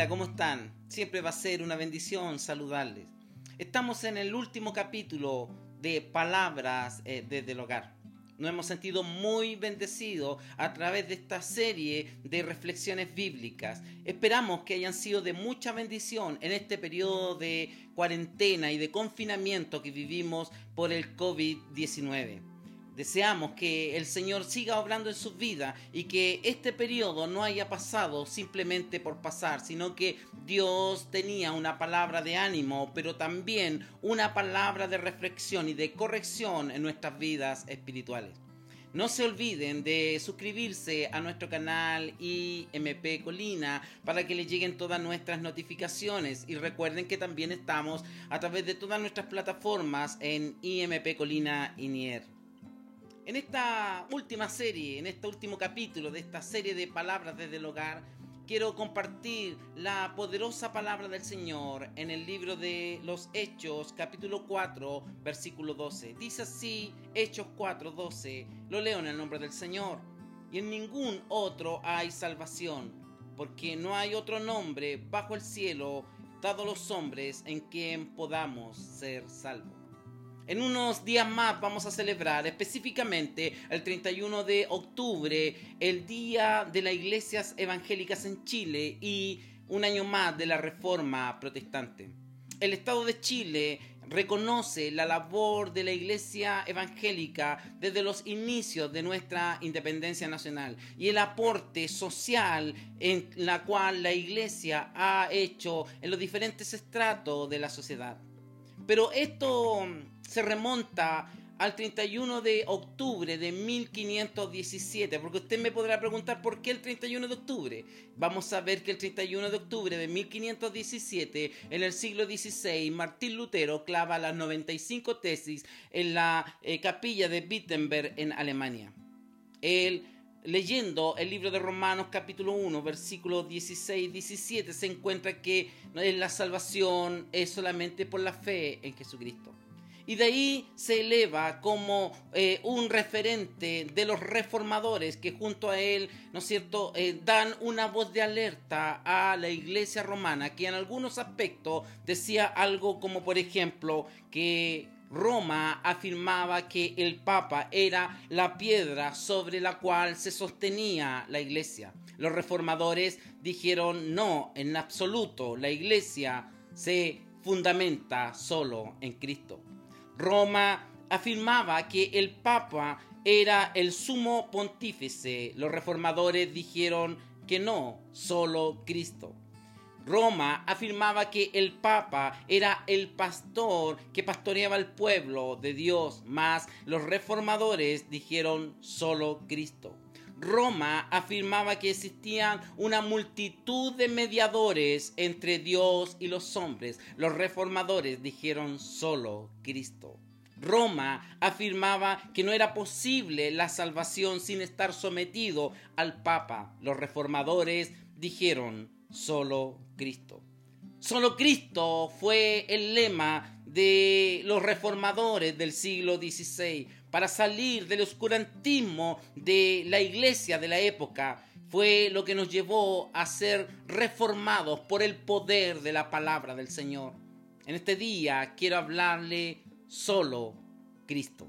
Hola, ¿cómo están? Siempre va a ser una bendición saludarles. Estamos en el último capítulo de Palabras eh, desde el Hogar. Nos hemos sentido muy bendecidos a través de esta serie de reflexiones bíblicas. Esperamos que hayan sido de mucha bendición en este periodo de cuarentena y de confinamiento que vivimos por el COVID-19. Deseamos que el Señor siga obrando en sus vidas y que este periodo no haya pasado simplemente por pasar, sino que Dios tenía una palabra de ánimo, pero también una palabra de reflexión y de corrección en nuestras vidas espirituales. No se olviden de suscribirse a nuestro canal IMP Colina para que les lleguen todas nuestras notificaciones y recuerden que también estamos a través de todas nuestras plataformas en IMP Colina Inier. En esta última serie, en este último capítulo de esta serie de palabras desde el hogar, quiero compartir la poderosa palabra del Señor en el libro de los Hechos, capítulo 4, versículo 12. Dice así, Hechos 4, 12, lo leo en el nombre del Señor. Y en ningún otro hay salvación, porque no hay otro nombre bajo el cielo dado a los hombres en quien podamos ser salvos. En unos días más vamos a celebrar específicamente el 31 de octubre el Día de las Iglesias Evangélicas en Chile y un año más de la Reforma Protestante. El Estado de Chile reconoce la labor de la Iglesia Evangélica desde los inicios de nuestra independencia nacional y el aporte social en la cual la Iglesia ha hecho en los diferentes estratos de la sociedad. Pero esto se remonta al 31 de octubre de 1517, porque usted me podrá preguntar por qué el 31 de octubre. Vamos a ver que el 31 de octubre de 1517, en el siglo XVI, Martín Lutero clava las 95 tesis en la eh, capilla de Wittenberg en Alemania. Él leyendo el libro de Romanos capítulo 1, versículos 16 17, se encuentra que la salvación es solamente por la fe en Jesucristo y de ahí se eleva como eh, un referente de los reformadores que junto a él, ¿no es cierto?, eh, dan una voz de alerta a la iglesia romana que en algunos aspectos decía algo como por ejemplo que Roma afirmaba que el Papa era la piedra sobre la cual se sostenía la iglesia. Los reformadores dijeron no, en absoluto, la iglesia se fundamenta solo en Cristo. Roma afirmaba que el Papa era el sumo pontífice. Los reformadores dijeron que no, solo Cristo. Roma afirmaba que el Papa era el pastor que pastoreaba al pueblo de Dios, más los reformadores dijeron solo Cristo. Roma afirmaba que existían una multitud de mediadores entre Dios y los hombres. Los reformadores dijeron solo Cristo. Roma afirmaba que no era posible la salvación sin estar sometido al Papa. Los reformadores dijeron solo Cristo. Solo Cristo fue el lema de los reformadores del siglo XVI para salir del oscurantismo de la iglesia de la época. Fue lo que nos llevó a ser reformados por el poder de la palabra del Señor. En este día quiero hablarle solo Cristo.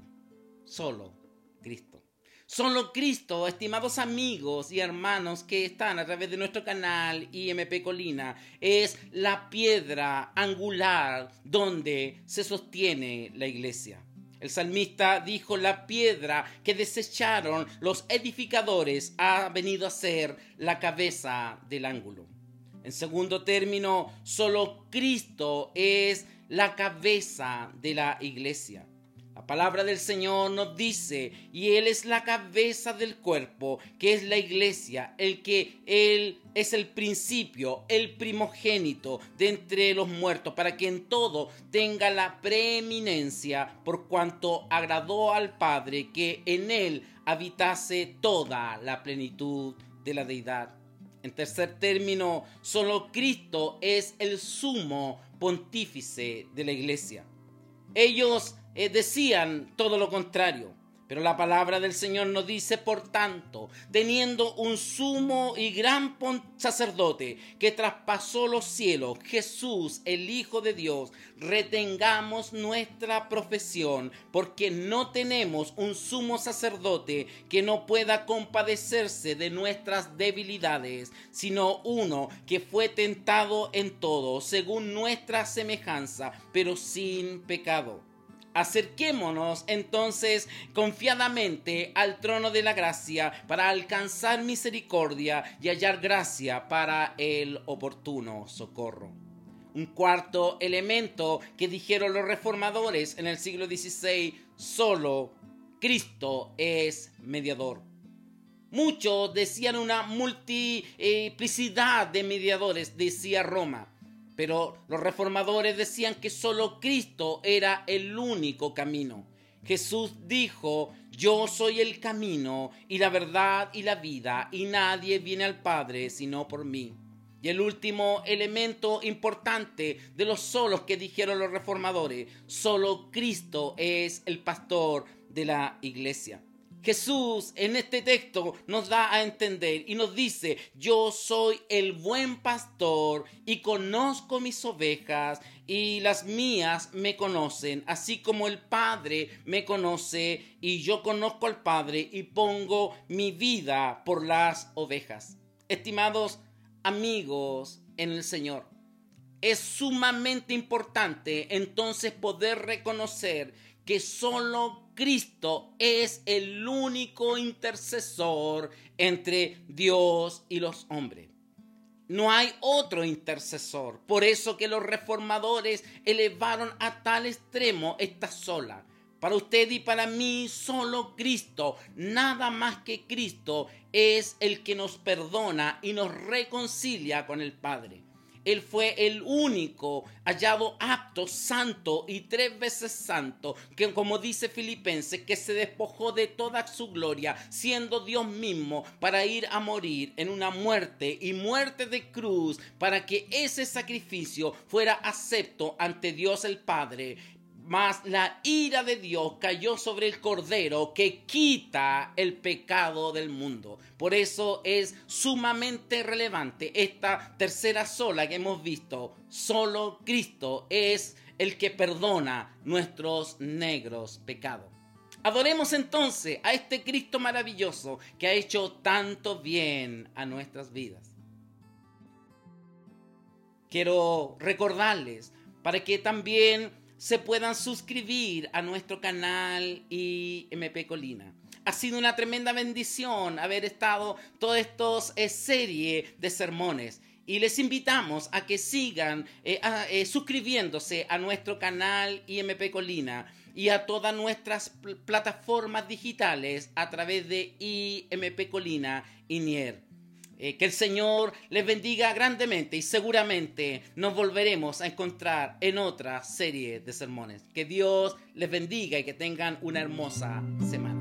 Solo Cristo. Solo Cristo, estimados amigos y hermanos que están a través de nuestro canal IMP Colina, es la piedra angular donde se sostiene la iglesia. El salmista dijo, la piedra que desecharon los edificadores ha venido a ser la cabeza del ángulo. En segundo término, solo Cristo es la cabeza de la iglesia. La palabra del Señor nos dice, y Él es la cabeza del cuerpo, que es la iglesia, el que Él es el principio, el primogénito de entre los muertos, para que en todo tenga la preeminencia, por cuanto agradó al Padre que en Él habitase toda la plenitud de la deidad. En tercer término, solo Cristo es el sumo pontífice de la iglesia. Ellos eh, decían todo lo contrario. Pero la palabra del Señor nos dice, por tanto, teniendo un sumo y gran sacerdote que traspasó los cielos, Jesús, el Hijo de Dios, retengamos nuestra profesión, porque no tenemos un sumo sacerdote que no pueda compadecerse de nuestras debilidades, sino uno que fue tentado en todo, según nuestra semejanza, pero sin pecado. Acerquémonos entonces confiadamente al trono de la gracia para alcanzar misericordia y hallar gracia para el oportuno socorro. Un cuarto elemento que dijeron los reformadores en el siglo XVI, solo Cristo es mediador. Muchos decían una multiplicidad de mediadores, decía Roma pero los reformadores decían que solo Cristo era el único camino. Jesús dijo, yo soy el camino y la verdad y la vida, y nadie viene al Padre sino por mí. Y el último elemento importante de los solos que dijeron los reformadores, solo Cristo es el pastor de la iglesia. Jesús en este texto nos da a entender y nos dice, yo soy el buen pastor y conozco mis ovejas y las mías me conocen, así como el Padre me conoce y yo conozco al Padre y pongo mi vida por las ovejas. Estimados amigos en el Señor, es sumamente importante entonces poder reconocer que solo Cristo es el único intercesor entre Dios y los hombres. No hay otro intercesor. Por eso que los reformadores elevaron a tal extremo esta sola. Para usted y para mí, solo Cristo, nada más que Cristo, es el que nos perdona y nos reconcilia con el Padre. Él fue el único hallado apto, santo y tres veces santo, que como dice Filipenses, que se despojó de toda su gloria, siendo Dios mismo, para ir a morir en una muerte y muerte de cruz, para que ese sacrificio fuera acepto ante Dios el Padre mas la ira de Dios cayó sobre el Cordero que quita el pecado del mundo. Por eso es sumamente relevante esta tercera sola que hemos visto. Solo Cristo es el que perdona nuestros negros pecados. Adoremos entonces a este Cristo maravilloso que ha hecho tanto bien a nuestras vidas. Quiero recordarles para que también se puedan suscribir a nuestro canal IMP Colina. Ha sido una tremenda bendición haber estado todas estas eh, serie de sermones. Y les invitamos a que sigan eh, eh, suscribiéndose a nuestro canal IMP Colina y a todas nuestras plataformas digitales a través de IMP Colina y Nier. Eh, que el Señor les bendiga grandemente y seguramente nos volveremos a encontrar en otra serie de sermones. Que Dios les bendiga y que tengan una hermosa semana.